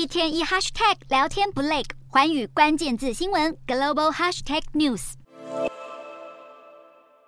一天一 hashtag 聊天不累，环宇关键字新闻 global hashtag news。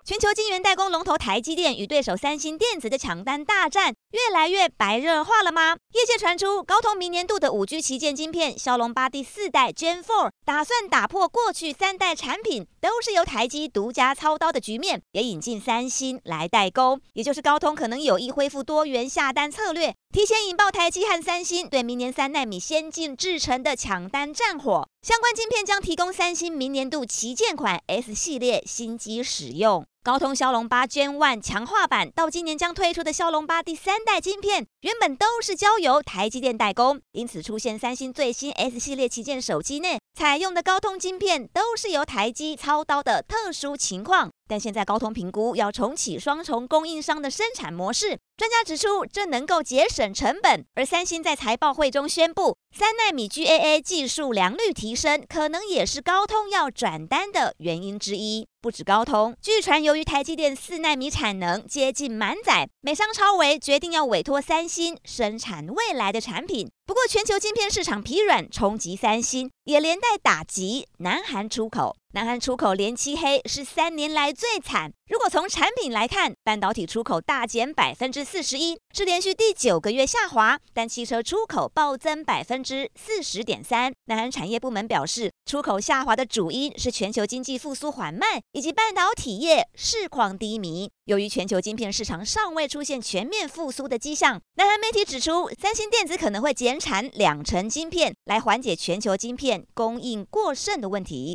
全球晶圆代工龙头台积电与对手三星电子的抢单大战越来越白热化了吗？业界传出高通明年度的五 G 旗舰晶片骁龙八第四代 Gen Four 打算打破过去三代产品都是由台积独家操刀的局面，也引进三星来代工，也就是高通可能有意恢复多元下单策略，提前引爆台积和三星对明年三纳米先进制程的抢单战火。相关晶片将提供三星明年度旗舰款 S 系列新机使用。高通骁龙八 Gen One 强化版到今年将推出的骁龙八第三代晶片，原本都是交由台积电代工，因此出现三星最新 S 系列旗舰手机内采用的高通晶片都是由台积操刀的特殊情况。但现在高通评估要重启双重供应商的生产模式，专家指出这能够节省成本。而三星在财报会中宣布，三纳米 GAA 技术良率提升，可能也是高通要转单的原因之一。不止高通，据传由于台积电四纳米产能接近满载，美商超微决定要委托三星生产未来的产品。不过，全球晶片市场疲软冲击三星，也连带打击南韩出口。南韩出口连七黑，是三年来最惨。如果从产品来看，半导体出口大减百分之四十一，是连续第九个月下滑；但汽车出口暴增百分之四十点三。南韩产业部门表示，出口下滑的主因是全球经济复苏缓慢，以及半导体业市况低迷。由于全球晶片市场尚未出现全面复苏的迹象，南韩媒体指出，三星电子可能会减产两成晶片，来缓解全球晶片供应过剩的问题。